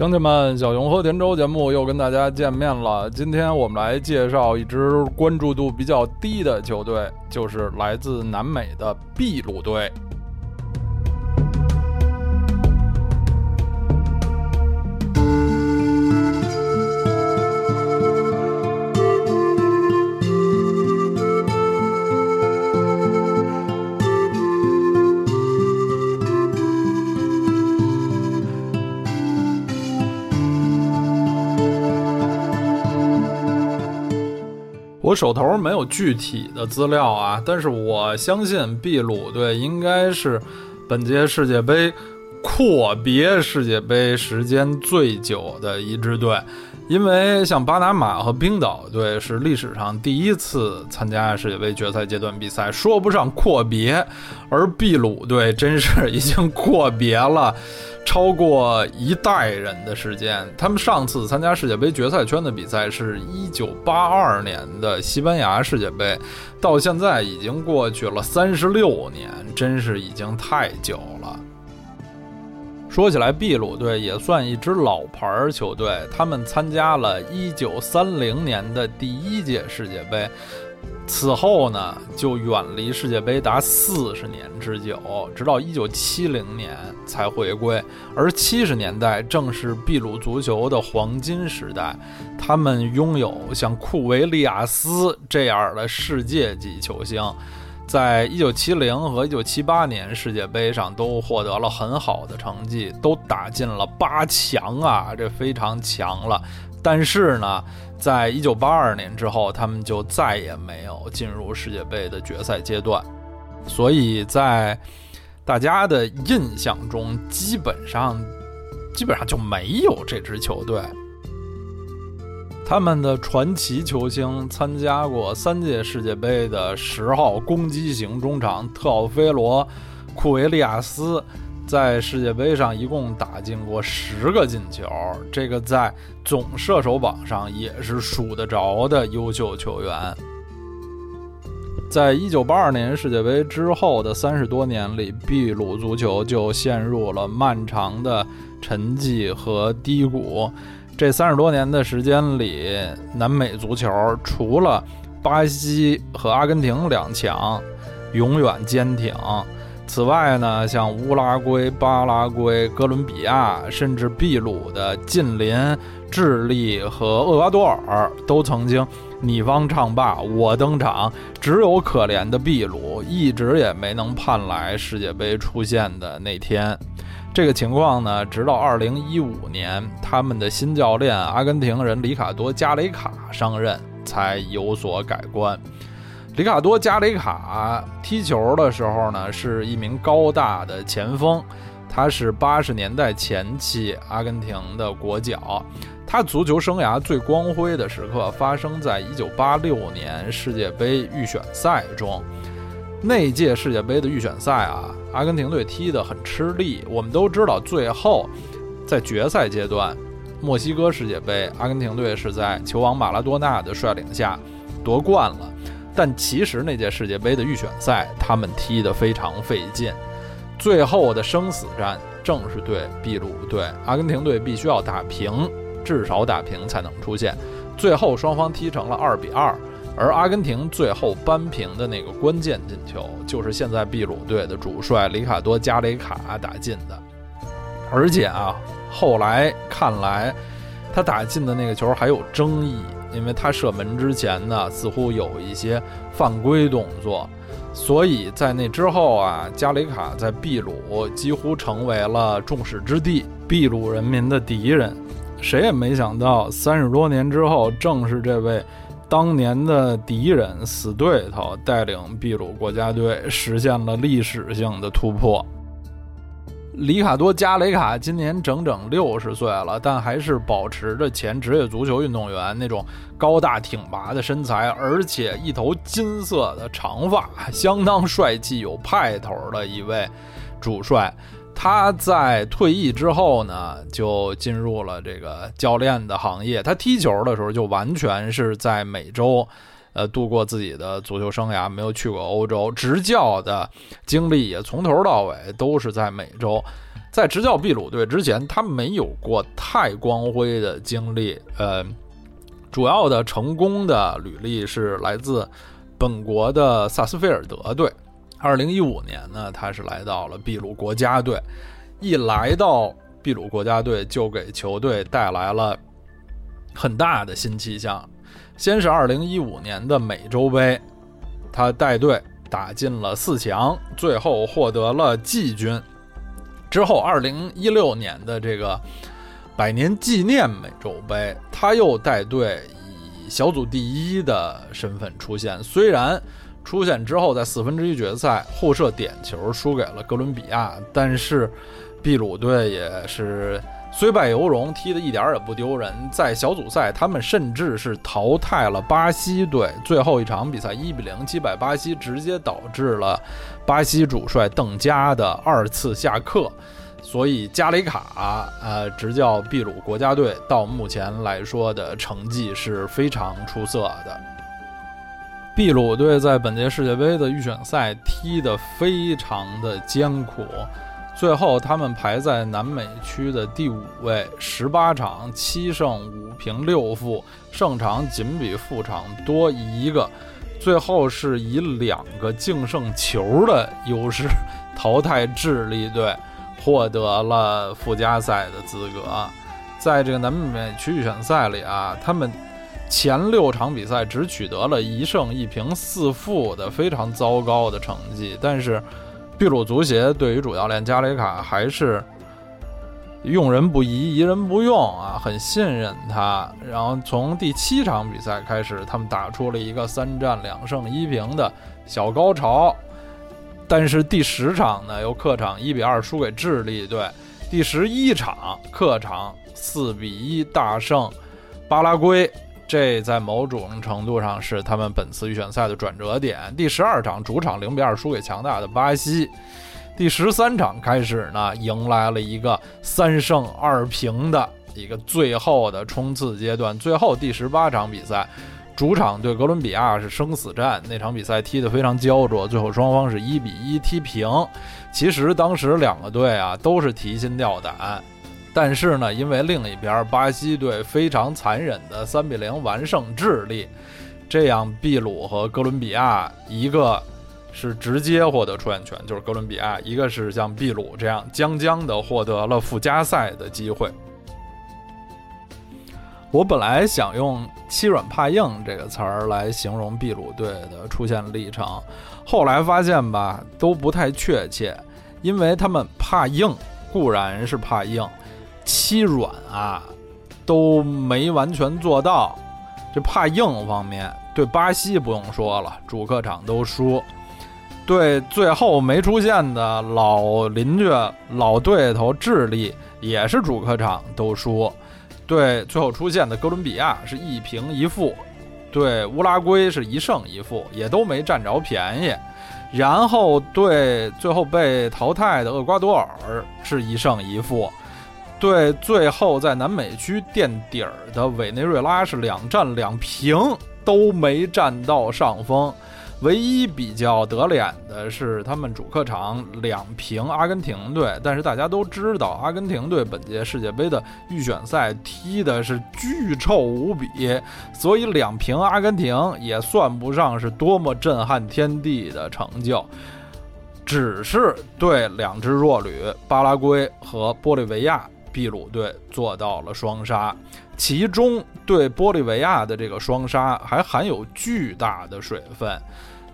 乡亲们，小熊和田周节目又跟大家见面了。今天我们来介绍一支关注度比较低的球队，就是来自南美的秘鲁队。我手头没有具体的资料啊，但是我相信秘鲁队应该是本届世界杯阔别世界杯时间最久的一支队，因为像巴拿马和冰岛队是历史上第一次参加世界杯决赛阶段比赛，说不上阔别，而秘鲁队真是已经阔别了。超过一代人的时间，他们上次参加世界杯决赛圈的比赛是一九八二年的西班牙世界杯，到现在已经过去了三十六年，真是已经太久了。说起来，秘鲁队也算一支老牌球队，他们参加了一九三零年的第一届世界杯。此后呢，就远离世界杯达四十年之久，直到一九七零年才回归。而七十年代正是秘鲁足球的黄金时代，他们拥有像库维利亚斯这样的世界级球星，在一九七零和一九七八年世界杯上都获得了很好的成绩，都打进了八强啊，这非常强了。但是呢，在一九八二年之后，他们就再也没有进入世界杯的决赛阶段，所以在大家的印象中，基本上基本上就没有这支球队。他们的传奇球星参加过三届世界杯的十号攻击型中场特奥菲罗·库维利亚斯。在世界杯上一共打进过十个进球，这个在总射手榜上也是数得着的优秀球员。在一九八二年世界杯之后的三十多年里，秘鲁足球就陷入了漫长的沉寂和低谷。这三十多年的时间里，南美足球除了巴西和阿根廷两强，永远坚挺。此外呢，像乌拉圭、巴拉圭、哥伦比亚，甚至秘鲁的近邻智利和厄瓜多尔，都曾经你方唱罢我登场。只有可怜的秘鲁，一直也没能盼来世界杯出现的那天。这个情况呢，直到2015年，他们的新教练阿根廷人里卡多·加雷卡上任，才有所改观。里卡多·加雷卡踢球的时候呢，是一名高大的前锋。他是八十年代前期阿根廷的国脚。他足球生涯最光辉的时刻发生在一九八六年世界杯预选赛中。那届世界杯的预选赛啊，阿根廷队踢得很吃力。我们都知道，最后在决赛阶段，墨西哥世界杯，阿根廷队是在球王马拉多纳的率领下夺冠了。但其实那届世界杯的预选赛，他们踢得非常费劲，最后的生死战正是对秘鲁队，阿根廷队必须要打平，至少打平才能出线。最后双方踢成了二比二，而阿根廷最后扳平的那个关键进球，就是现在秘鲁队的主帅里卡多·加雷卡打进的。而且啊，后来看来，他打进的那个球还有争议。因为他射门之前呢，似乎有一些犯规动作，所以在那之后啊，加里卡在秘鲁几乎成为了众矢之的，秘鲁人民的敌人。谁也没想到，三十多年之后，正是这位当年的敌人、死对头，带领秘鲁国家队实现了历史性的突破。里卡多·加雷卡今年整整六十岁了，但还是保持着前职业足球运动员那种高大挺拔的身材，而且一头金色的长发，相当帅气有派头的一位主帅。他在退役之后呢，就进入了这个教练的行业。他踢球的时候就完全是在美洲，呃，度过自己的足球生涯，没有去过欧洲，执教的经历也从头到尾都是在美洲。在执教秘鲁队之前，他没有过太光辉的经历。呃，主要的成功的履历是来自本国的萨斯菲尔德队。二零一五年呢，他是来到了秘鲁国家队。一来到秘鲁国家队，就给球队带来了很大的新气象。先是二零一五年的美洲杯，他带队打进了四强，最后获得了季军。之后，二零一六年的这个百年纪念美洲杯，他又带队以小组第一的身份出现。虽然出现之后在四分之一决赛互射点球输给了哥伦比亚，但是秘鲁队也是。虽败犹荣，踢得一点儿也不丢人。在小组赛，他们甚至是淘汰了巴西队。最后一场比赛一比零击败巴西，直接导致了巴西主帅邓加的二次下课。所以加雷卡呃执教秘鲁国家队到目前来说的成绩是非常出色的。秘鲁队在本届世界杯的预选赛踢得非常的艰苦。最后，他们排在南美区的第五位，十八场七胜五平六负，胜场仅比负场多一个。最后是以两个净胜球的优势淘汰智利队，获得了附加赛的资格。在这个南美区预选赛里啊，他们前六场比赛只取得了一胜一平四负的非常糟糕的成绩，但是。秘鲁足协对于主教练加雷卡还是用人不疑，疑人不用啊，很信任他。然后从第七场比赛开始，他们打出了一个三战两胜一平的小高潮。但是第十场呢，又客场一比二输给智利队。第十一场客场四比一大胜巴拉圭。这在某种程度上是他们本次预选赛的转折点。第十二场主场零比二输给强大的巴西，第十三场开始呢，迎来了一个三胜二平的一个最后的冲刺阶段。最后第十八场比赛，主场对哥伦比亚是生死战，那场比赛踢得非常焦灼，最后双方是一比一踢平。其实当时两个队啊都是提心吊胆。但是呢，因为另一边巴西队非常残忍的三比零完胜智利，这样秘鲁和哥伦比亚一个是直接获得出线权，就是哥伦比亚；一个是像秘鲁这样将将的获得了附加赛的机会。我本来想用“欺软怕硬”这个词儿来形容秘鲁队的出现历程，后来发现吧都不太确切，因为他们怕硬固然是怕硬。欺软啊，都没完全做到。这怕硬方面，对巴西不用说了，主客场都输；对最后没出现的老邻居、老对头智利，也是主客场都输；对最后出现的哥伦比亚是一平一负；对乌拉圭是一胜一负，也都没占着便宜。然后对最后被淘汰的厄瓜多尔是一胜一负。对，最后在南美区垫底儿的委内瑞拉是两战两平，都没占到上风。唯一比较得脸的是他们主客场两平阿根廷队，但是大家都知道，阿根廷队本届世界杯的预选赛踢的是巨臭无比，所以两平阿根廷也算不上是多么震撼天地的成就，只是对两支弱旅巴拉圭和玻利维亚。秘鲁队做到了双杀，其中对玻利维亚的这个双杀还含有巨大的水分，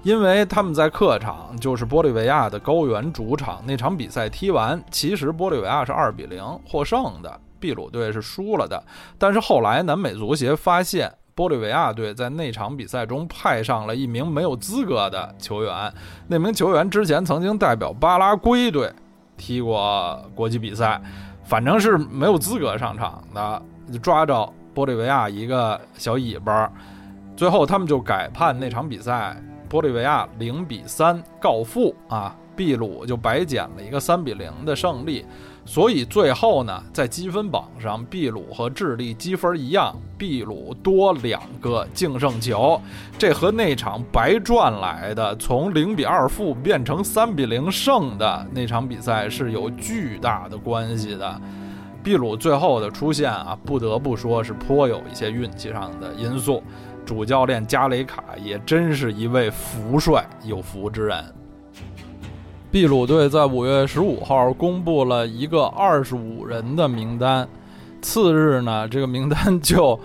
因为他们在客场就是玻利维亚的高原主场那场比赛踢完，其实玻利维亚是二比零获胜的，秘鲁队是输了的。但是后来南美足协发现，玻利维亚队在那场比赛中派上了一名没有资格的球员，那名球员之前曾经代表巴拉圭队踢过国际比赛。反正是没有资格上场的，就抓着玻利维亚一个小尾巴，最后他们就改判那场比赛，玻利维亚零比三告负啊，秘鲁就白捡了一个三比零的胜利。所以最后呢，在积分榜上，秘鲁和智利积分一样，秘鲁多两个净胜球，这和那场白赚来的从零比二负变成三比零胜的那场比赛是有巨大的关系的。秘鲁最后的出现啊，不得不说是颇有一些运气上的因素。主教练加雷卡也真是一位福帅有福之人。秘鲁队在五月十五号公布了一个二十五人的名单，次日呢，这个名单就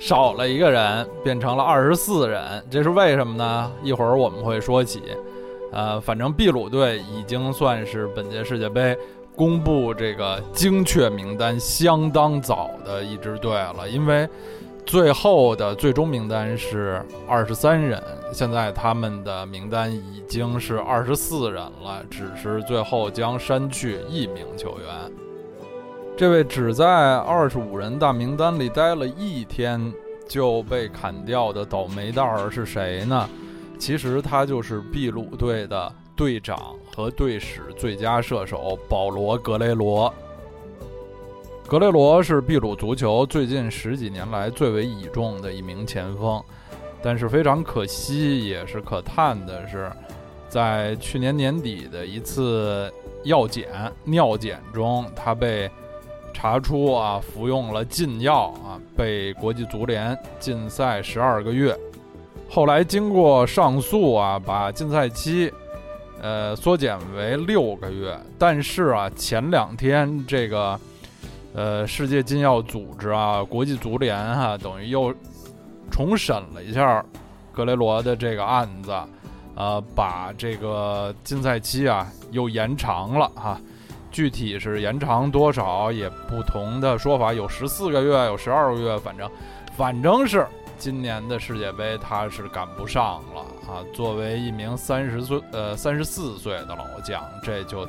少了一个人，变成了二十四人。这是为什么呢？一会儿我们会说起。呃，反正秘鲁队已经算是本届世界杯公布这个精确名单相当早的一支队了，因为。最后的最终名单是二十三人，现在他们的名单已经是二十四人了，只是最后将删去一名球员。这位只在二十五人大名单里待了一天就被砍掉的倒霉蛋儿是谁呢？其实他就是秘鲁队的队长和队史最佳射手保罗·格雷罗。格雷罗是秘鲁足球最近十几年来最为倚重的一名前锋，但是非常可惜，也是可叹的是，在去年年底的一次药检尿检中，他被查出啊服用了禁药啊，被国际足联禁赛十二个月。后来经过上诉啊，把禁赛期呃缩减为六个月。但是啊，前两天这个。呃，世界禁药组织啊，国际足联哈，等于又重审了一下格雷罗的这个案子，呃，把这个禁赛期啊又延长了哈，具体是延长多少也不同的说法，有十四个月，有十二个月，反正反正是今年的世界杯他是赶不上了啊。作为一名三十岁呃三十四岁的老将，这就。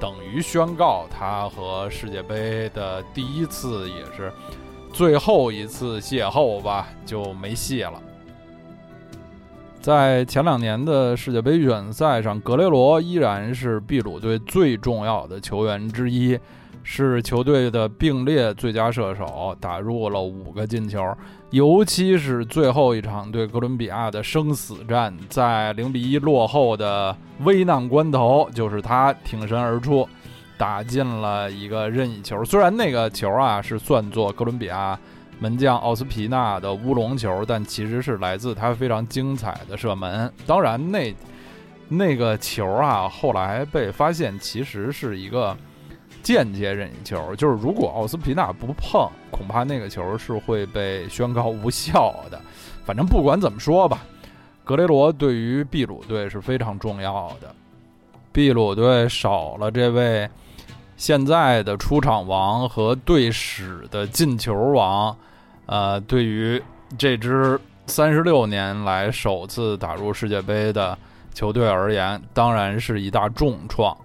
等于宣告他和世界杯的第一次也是最后一次邂逅吧，就没戏了。在前两年的世界杯预选赛上，格雷罗依然是秘鲁队最重要的球员之一。是球队的并列最佳射手，打入了五个进球。尤其是最后一场对哥伦比亚的生死战，在零比一落后的危难关头，就是他挺身而出，打进了一个任意球。虽然那个球啊是算作哥伦比亚门将奥斯皮纳的乌龙球，但其实是来自他非常精彩的射门。当然，那那个球啊，后来被发现其实是一个。间接任意球，就是如果奥斯皮纳不碰，恐怕那个球是会被宣告无效的。反正不管怎么说吧，格雷罗对于秘鲁队是非常重要的。秘鲁队少了这位现在的出场王和队史的进球王，呃，对于这支三十六年来首次打入世界杯的球队而言，当然是一大重创。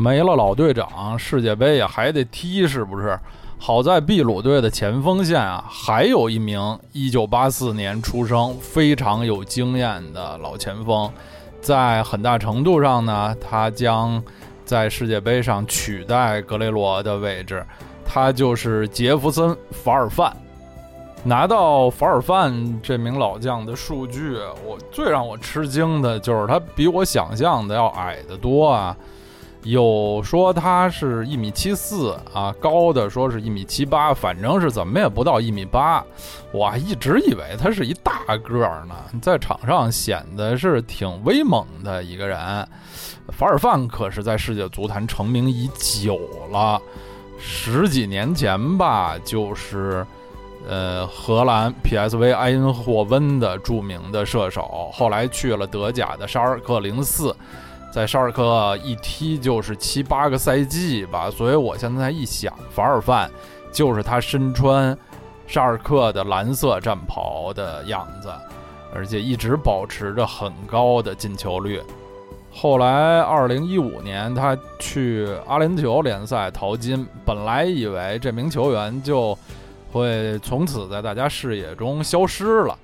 没了老队长，世界杯也还得踢，是不是？好在秘鲁队的前锋线啊，还有一名1984年出生、非常有经验的老前锋，在很大程度上呢，他将在世界杯上取代格雷罗的位置。他就是杰弗森·法尔范。拿到法尔范这名老将的数据，我最让我吃惊的就是他比我想象的要矮得多啊。有说他是一米七四啊，高的说是一米七八，反正是怎么也不到一米八。我一直以为他是一大个儿呢，在场上显得是挺威猛的一个人。法尔范可是在世界足坛成名已久了，十几年前吧，就是呃荷兰 PSV 埃因霍温的著名的射手，后来去了德甲的沙尔克零四。在沙尔克一踢就是七八个赛季吧，所以我现在一想，法尔范就是他身穿沙尔克的蓝色战袍的样子，而且一直保持着很高的进球率。后来，二零一五年他去阿联酋联赛淘金，本来以为这名球员就会从此在大家视野中消失了，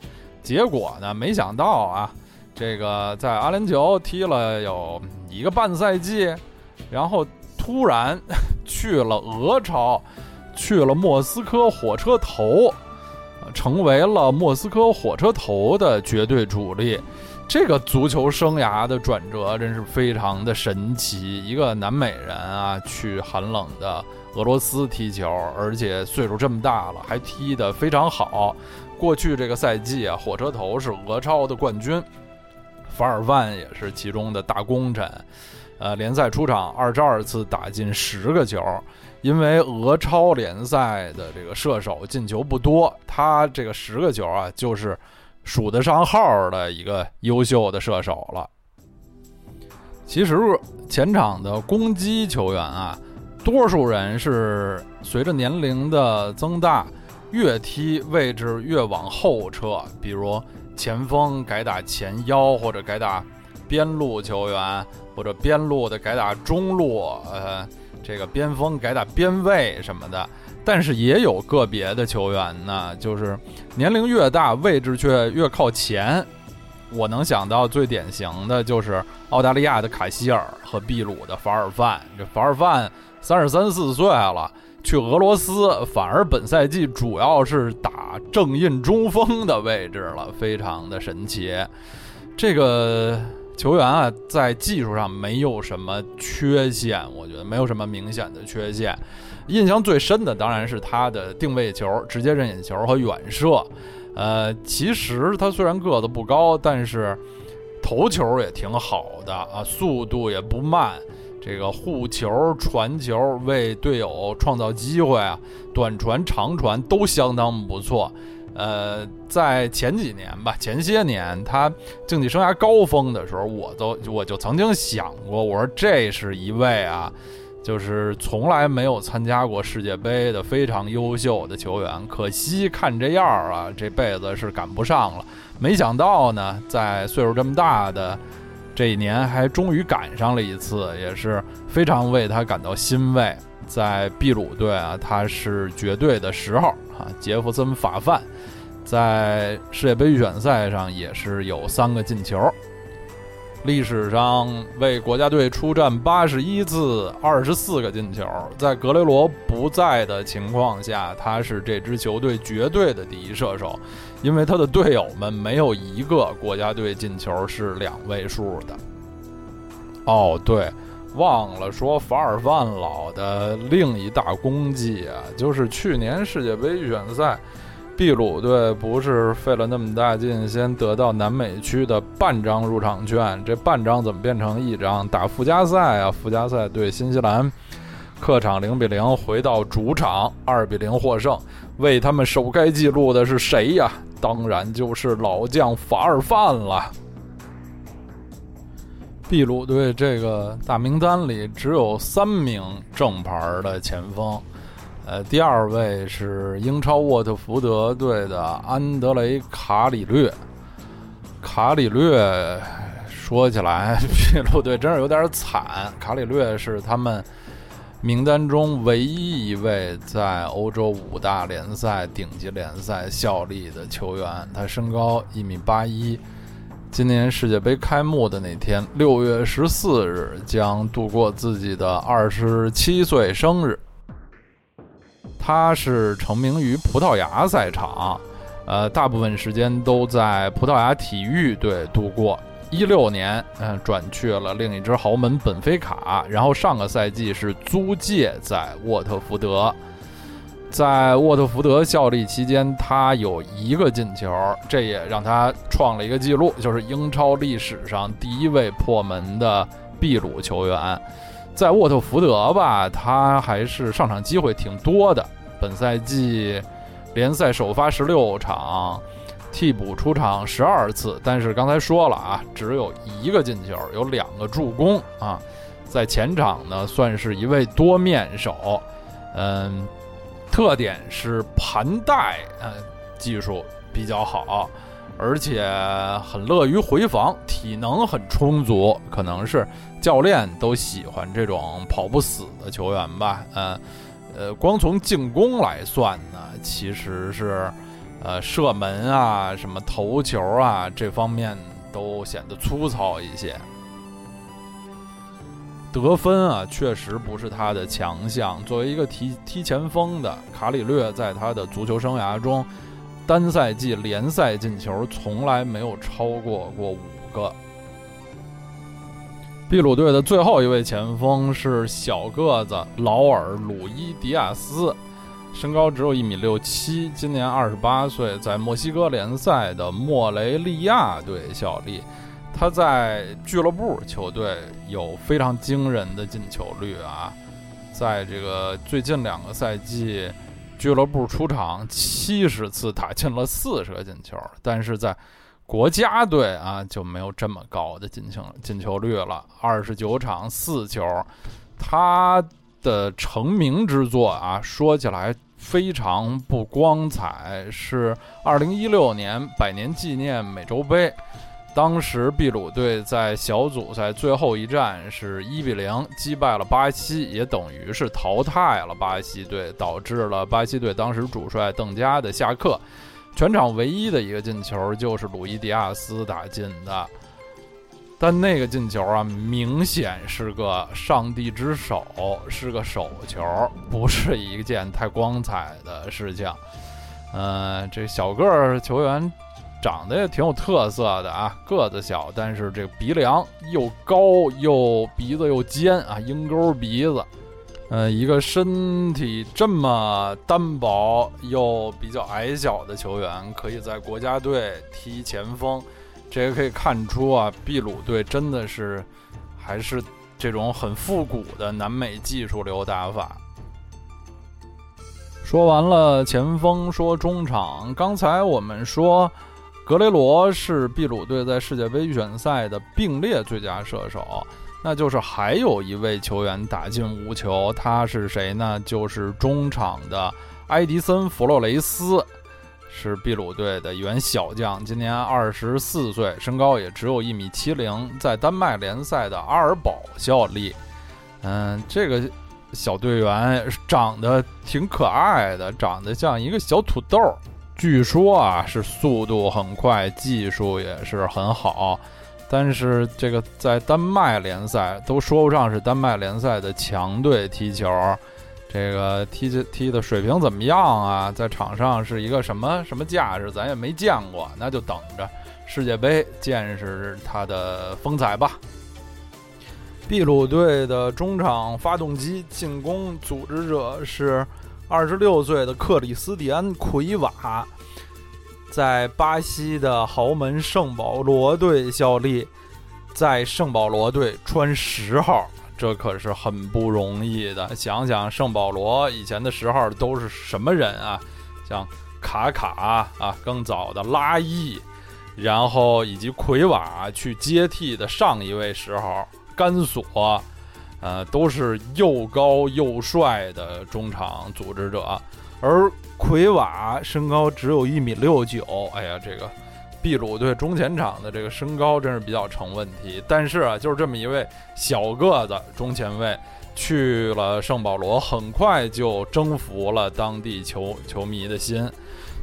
结果呢，没想到啊。这个在阿联酋踢了有一个半赛季，然后突然去了俄超，去了莫斯科火车头，成为了莫斯科火车头的绝对主力。这个足球生涯的转折真是非常的神奇。一个南美人啊，去寒冷的俄罗斯踢球，而且岁数这么大了，还踢得非常好。过去这个赛季啊，火车头是俄超的冠军，法尔万也是其中的大功臣。呃，联赛出场二十二次，打进十个球。因为俄超联赛的这个射手进球不多，他这个十个球啊，就是数得上号的一个优秀的射手了。其实前场的攻击球员啊，多数人是随着年龄的增大。越踢位置越往后撤，比如前锋改打前腰，或者改打边路球员，或者边路的改打中路，呃，这个边锋改打边卫什么的。但是也有个别的球员呢，就是年龄越大，位置却越靠前。我能想到最典型的就是澳大利亚的卡希尔和秘鲁的法尔范。这法尔范三十三四岁了。去俄罗斯，反而本赛季主要是打正印中锋的位置了，非常的神奇。这个球员啊，在技术上没有什么缺陷，我觉得没有什么明显的缺陷。印象最深的当然是他的定位球、直接任意球和远射。呃，其实他虽然个子不高，但是头球也挺好的啊，速度也不慢。这个护球、传球，为队友创造机会啊，短传、长传都相当不错。呃，在前几年吧，前些年他竞技生涯高峰的时候，我都我就曾经想过，我说这是一位啊，就是从来没有参加过世界杯的非常优秀的球员。可惜看这样啊，这辈子是赶不上了。没想到呢，在岁数这么大的。这一年还终于赶上了一次，也是非常为他感到欣慰。在秘鲁队啊，他是绝对的十号啊，杰弗森·法范，在世界杯预选赛上也是有三个进球。历史上为国家队出战八十一次，二十四个进球。在格雷罗不在的情况下，他是这支球队绝对的第一射手，因为他的队友们没有一个国家队进球是两位数的。哦，对，忘了说法尔范老的另一大功绩啊，就是去年世界杯预选赛。秘鲁队不是费了那么大劲，先得到南美区的半张入场券，这半张怎么变成一张？打附加赛啊，附加赛对新西兰，客场零比零，回到主场二比零获胜。为他们首开纪录的是谁呀？当然就是老将法尔范了。秘鲁队这个大名单里只有三名正牌的前锋。呃，第二位是英超沃特福德队的安德雷卡里略。卡里略说起来，秘鲁队真是有点惨。卡里略是他们名单中唯一一位在欧洲五大联赛顶级联赛效力的球员。他身高一米八一，今年世界杯开幕的那天，六月十四日将度过自己的二十七岁生日。他是成名于葡萄牙赛场，呃，大部分时间都在葡萄牙体育队度过。一六年，嗯，转去了另一支豪门本菲卡，然后上个赛季是租借在沃特福德。在沃特福德效力期间，他有一个进球，这也让他创了一个记录，就是英超历史上第一位破门的秘鲁球员。在沃特福德吧，他还是上场机会挺多的。本赛季联赛首发十六场，替补出场十二次，但是刚才说了啊，只有一个进球，有两个助攻啊。在前场呢，算是一位多面手，嗯，特点是盘带，嗯，技术比较好。而且很乐于回防，体能很充足，可能是教练都喜欢这种跑不死的球员吧。呃，呃，光从进攻来算呢，其实是，呃，射门啊，什么头球啊，这方面都显得粗糙一些。得分啊，确实不是他的强项。作为一个踢踢前锋的卡里略，在他的足球生涯中，单赛季联赛进球从来没有超过过五个。秘鲁队的最后一位前锋是小个子劳尔·鲁伊·迪亚斯，身高只有一米六七，今年二十八岁，在墨西哥联赛的莫雷利亚队效力。他在俱乐部球队有非常惊人的进球率啊，在这个最近两个赛季，俱乐部出场七十次打进了四十个进球，但是在国家队啊就没有这么高的进球进球率了，二十九场四球。他的成名之作啊，说起来非常不光彩，是二零一六年百年纪念美洲杯，当时秘鲁队在小组赛最后一战是一比零击败了巴西，也等于是淘汰了巴西队，导致了巴西队当时主帅邓加的下课。全场唯一的一个进球就是鲁伊迪亚斯打进的，但那个进球啊，明显是个上帝之手，是个手球，不是一件太光彩的事情。嗯，这小个儿球员长得也挺有特色的啊，个子小，但是这个鼻梁又高又鼻子又尖啊，鹰钩鼻子。呃，一个身体这么单薄又比较矮小的球员，可以在国家队踢前锋，这也可以看出啊，秘鲁队真的是还是这种很复古的南美技术流打法。说完了前锋，说中场。刚才我们说，格雷罗是秘鲁队在世界杯预选赛的并列最佳射手。那就是还有一位球员打进无球，他是谁呢？就是中场的埃迪森·弗洛雷斯，是秘鲁队的一员小将，今年二十四岁，身高也只有一米七零，在丹麦联赛的阿尔堡效力。嗯，这个小队员长得挺可爱的，长得像一个小土豆，据说啊是速度很快，技术也是很好。但是这个在丹麦联赛都说不上是丹麦联赛的强队踢球，这个踢踢的水平怎么样啊？在场上是一个什么什么架势，咱也没见过，那就等着世界杯见识他的风采吧。秘鲁队的中场发动机、进攻组织者是二十六岁的克里斯蒂安·奎瓦。在巴西的豪门圣保罗队效力，在圣保罗队穿十号，这可是很不容易的。想想圣保罗以前的十号都是什么人啊？像卡卡啊，更早的拉伊，然后以及奎瓦去接替的上一位十号甘索，呃，都是又高又帅的中场组织者，而。奎瓦身高只有一米六九，哎呀，这个秘鲁队中前场的这个身高真是比较成问题。但是啊，就是这么一位小个子中前卫，去了圣保罗，很快就征服了当地球球迷的心。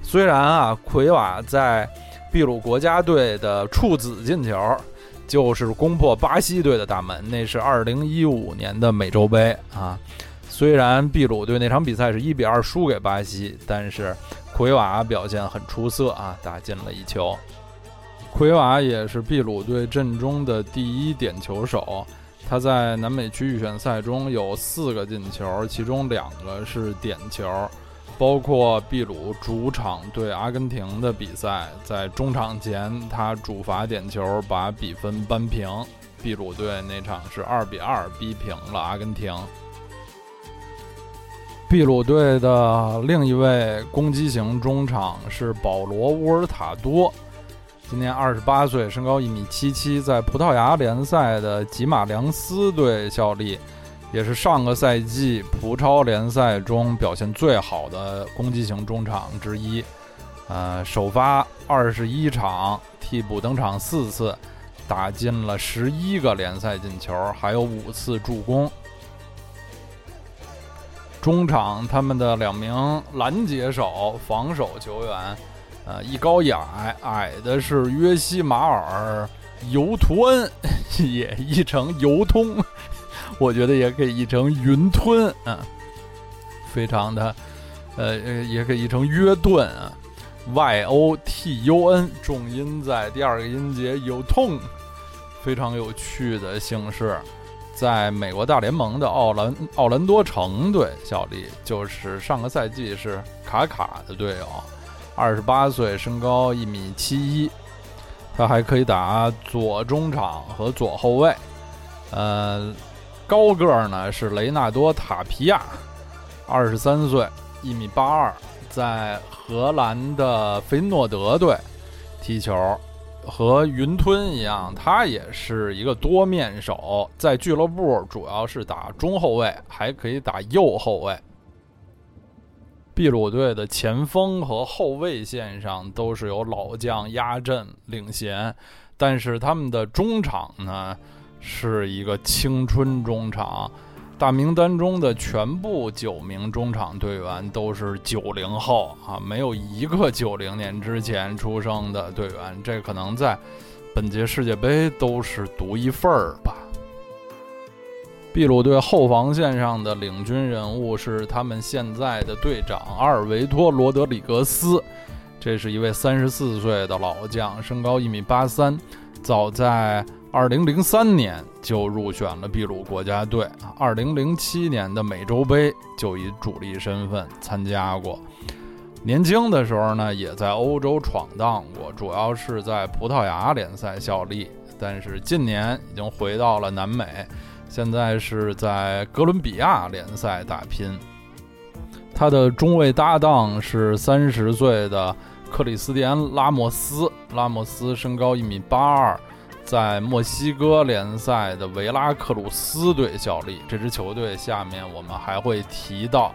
虽然啊，奎瓦在秘鲁国家队的处子进球，就是攻破巴西队的大门，那是二零一五年的美洲杯啊。虽然秘鲁队那场比赛是一比二输给巴西，但是奎瓦表现很出色啊，打进了一球。奎瓦也是秘鲁队阵中的第一点球手，他在南美区预选赛中有四个进球，其中两个是点球，包括秘鲁主场对阿根廷的比赛，在中场前他主罚点球把比分扳平，秘鲁队那场是二比二逼平了阿根廷。秘鲁队的另一位攻击型中场是保罗·乌尔塔多，今年二十八岁，身高一米七七，在葡萄牙联赛的吉马良斯队效力，也是上个赛季葡超联赛中表现最好的攻击型中场之一。呃，首发二十一场，替补登场四次，打进了十一个联赛进球，还有五次助攻。中场他们的两名拦截手、防守球员，呃，一高一矮，矮的是约西马尔·尤图恩，也译成尤通。我觉得也可以译成云吞嗯，非常的，呃，也可以译成约顿啊，Y O T U N，重音在第二个音节有痛，非常有趣的姓氏，在美国大联盟的奥兰奥兰多城队效力，就是上个赛季是卡卡的队友，二十八岁，身高一米七一。他还可以打左中场和左后卫，呃，高个儿呢是雷纳多·塔皮亚，二十三岁，一米八二，在荷兰的菲诺德队踢球，和云吞一样，他也是一个多面手，在俱乐部主要是打中后卫，还可以打右后卫。秘鲁队的前锋和后卫线上都是由老将压阵领衔，但是他们的中场呢是一个青春中场，大名单中的全部九名中场队员都是九零后啊，没有一个九零年之前出生的队员，这可能在本届世界杯都是独一份儿吧。秘鲁队后防线上的领军人物是他们现在的队长阿尔维托·罗德里格斯，这是一位三十四岁的老将，身高一米八三，早在二零零三年就入选了秘鲁国家队，二零零七年的美洲杯就以主力身份参加过。年轻的时候呢，也在欧洲闯荡过，主要是在葡萄牙联赛效力，但是近年已经回到了南美。现在是在哥伦比亚联赛打拼，他的中卫搭档是三十岁的克里斯蒂安·拉莫斯。拉莫斯身高一米八二，在墨西哥联赛的维拉克鲁斯队效力。这支球队下面我们还会提到，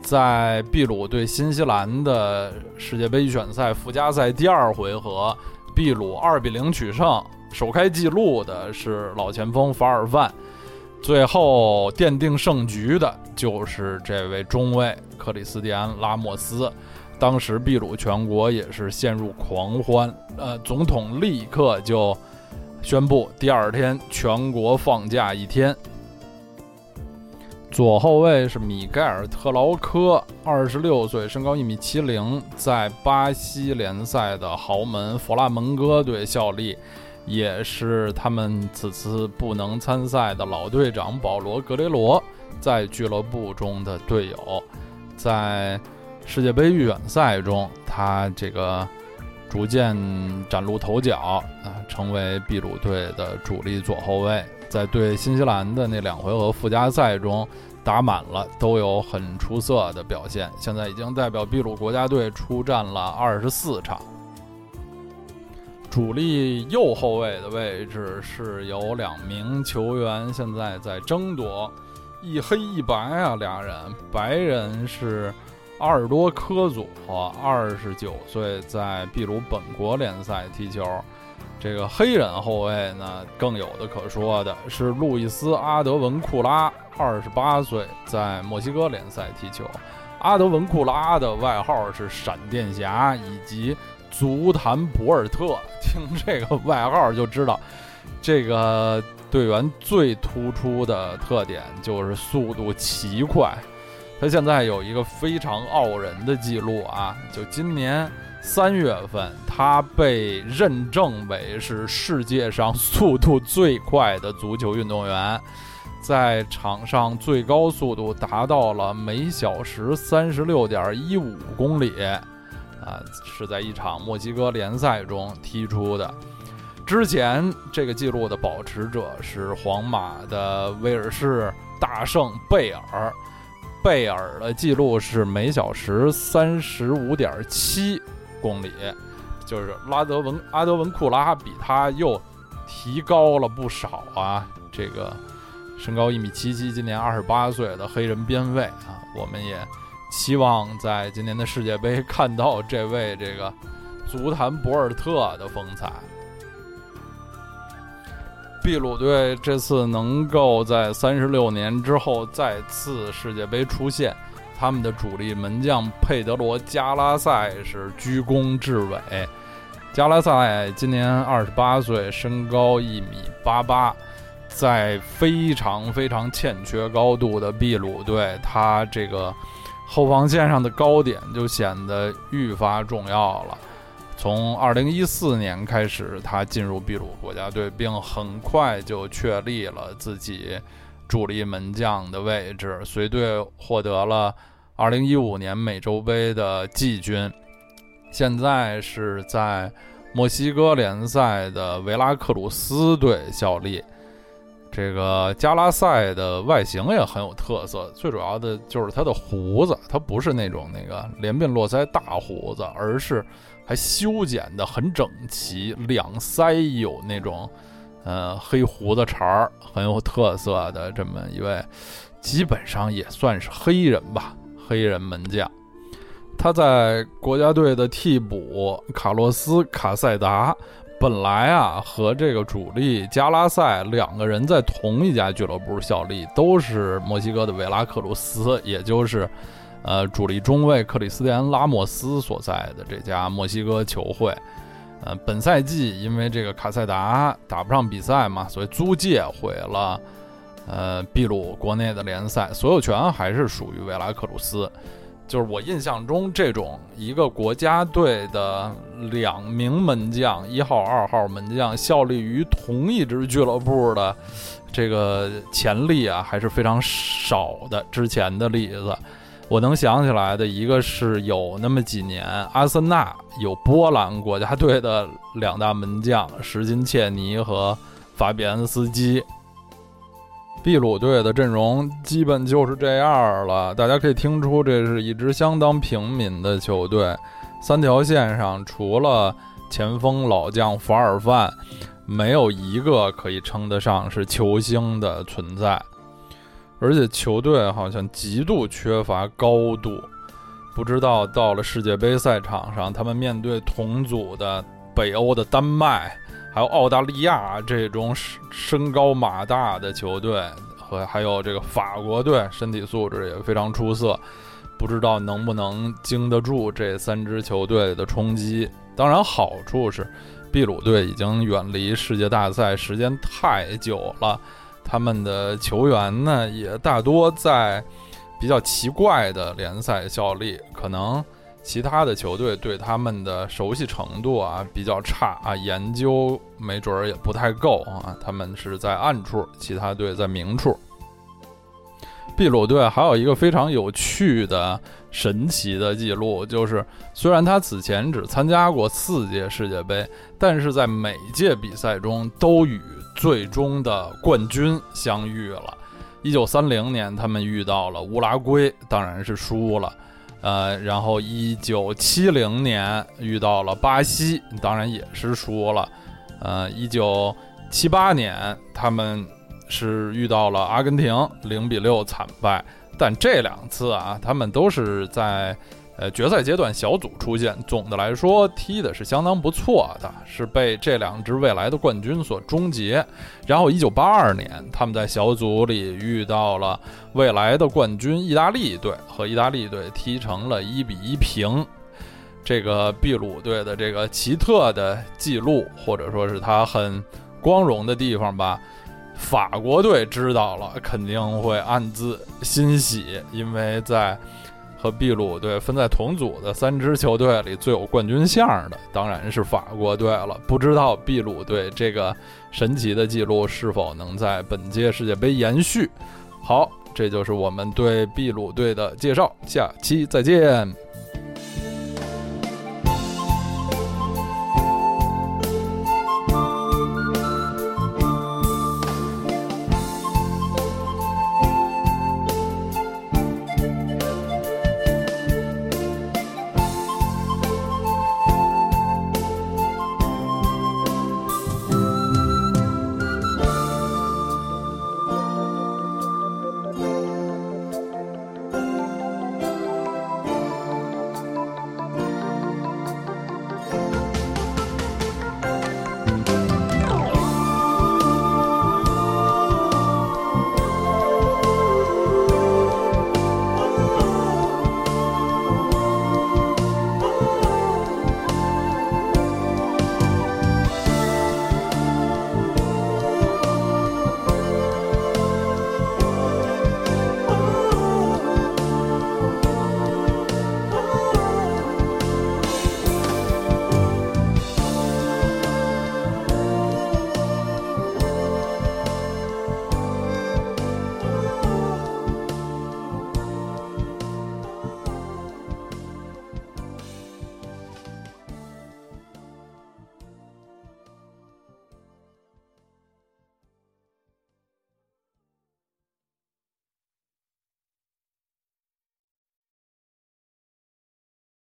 在秘鲁对新西兰的世界杯预选赛附加赛第二回合，秘鲁二比零取胜，首开纪录的是老前锋法尔范。最后奠定胜局的就是这位中卫克里斯蒂安·拉莫斯。当时秘鲁全国也是陷入狂欢，呃，总统立刻就宣布第二天全国放假一天。左后卫是米盖尔·特劳科，二十六岁，身高一米七零，在巴西联赛的豪门弗拉门戈队效力。也是他们此次不能参赛的老队长保罗·格雷罗在俱乐部中的队友，在世界杯预选赛中，他这个逐渐崭露头角啊，成为秘鲁队的主力左后卫。在对新西兰的那两回合附加赛中打满了，都有很出色的表现。现在已经代表秘鲁国家队出战了二十四场。主力右后卫的位置是有两名球员现在在争夺，一黑一白啊，俩人。白人是阿尔多科祖，二十九岁，在秘鲁本国联赛踢球。这个黑人后卫呢，更有的可说的是路易斯阿德文库拉，二十八岁，在墨西哥联赛踢球。阿德文库拉的外号是闪电侠，以及。足坛博尔特，听这个外号就知道，这个队员最突出的特点就是速度奇快。他现在有一个非常傲人的记录啊，就今年三月份，他被认证为是世界上速度最快的足球运动员，在场上最高速度达到了每小时三十六点一五公里。啊，是在一场墨西哥联赛中踢出的。之前这个记录的保持者是皇马的威尔士大圣贝尔，贝尔的记录是每小时三十五点七公里，就是拉德文阿德文库拉比他又提高了不少啊。这个身高一米七七，今年二十八岁的黑人边卫啊，我们也。期望在今年的世界杯看到这位这个足坛博尔特的风采。秘鲁队这次能够在三十六年之后再次世界杯出现，他们的主力门将佩德罗·加拉塞是居功至伟。加拉塞今年二十八岁，身高一米八八，在非常非常欠缺高度的秘鲁队，他这个后防线上的高点就显得愈发重要了。从二零一四年开始，他进入秘鲁国家队，并很快就确立了自己主力门将的位置，随队获得了二零一五年美洲杯的季军。现在是在墨西哥联赛的维拉克鲁斯队效力。这个加拉塞的外形也很有特色，最主要的就是他的胡子，他不是那种那个连鬓络腮大胡子，而是还修剪的很整齐，两腮有那种呃黑胡子茬儿，很有特色的这么一位，基本上也算是黑人吧，黑人门将。他在国家队的替补卡洛斯卡塞达。本来啊，和这个主力加拉塞两个人在同一家俱乐部效力，都是墨西哥的维拉克鲁斯，也就是，呃，主力中卫克里斯蒂安拉莫斯所在的这家墨西哥球会。呃，本赛季因为这个卡塞达打不上比赛嘛，所以租借回了，呃，秘鲁国内的联赛，所有权还是属于维拉克鲁斯。就是我印象中，这种一个国家队的两名门将，一号、二号门将效力于同一支俱乐部的这个潜力啊，还是非常少的。之前的例子，我能想起来的一个是有那么几年，阿森纳有波兰国家队的两大门将什金切尼和法比安斯基。秘鲁队的阵容基本就是这样了，大家可以听出这是一支相当平民的球队。三条线上除了前锋老将法尔范，没有一个可以称得上是球星的存在。而且球队好像极度缺乏高度，不知道到了世界杯赛场上，他们面对同组的北欧的丹麦。还有澳大利亚这种身高马大的球队，和还有这个法国队，身体素质也非常出色，不知道能不能经得住这三支球队的冲击。当然，好处是，秘鲁队已经远离世界大赛时间太久了，他们的球员呢也大多在比较奇怪的联赛效力，可能。其他的球队对他们的熟悉程度啊比较差啊，研究没准儿也不太够啊。他们是在暗处，其他队在明处。秘鲁队还有一个非常有趣的、神奇的记录，就是虽然他此前只参加过四届世界杯，但是在每届比赛中都与最终的冠军相遇了。一九三零年，他们遇到了乌拉圭，当然是输了。呃，然后一九七零年遇到了巴西，当然也是输了。呃，一九七八年他们是遇到了阿根廷，零比六惨败。但这两次啊，他们都是在。呃，决赛阶段小组出现，总的来说踢的是相当不错的，是被这两支未来的冠军所终结。然后，一九八二年，他们在小组里遇到了未来的冠军意大利队，和意大利队踢成了一比一平。这个秘鲁队的这个奇特的记录，或者说是他很光荣的地方吧，法国队知道了肯定会暗自欣喜，因为在。和秘鲁队分在同组的三支球队里，最有冠军相的当然是法国队了。不知道秘鲁队这个神奇的记录是否能在本届世界杯延续？好，这就是我们对秘鲁队的介绍，下期再见。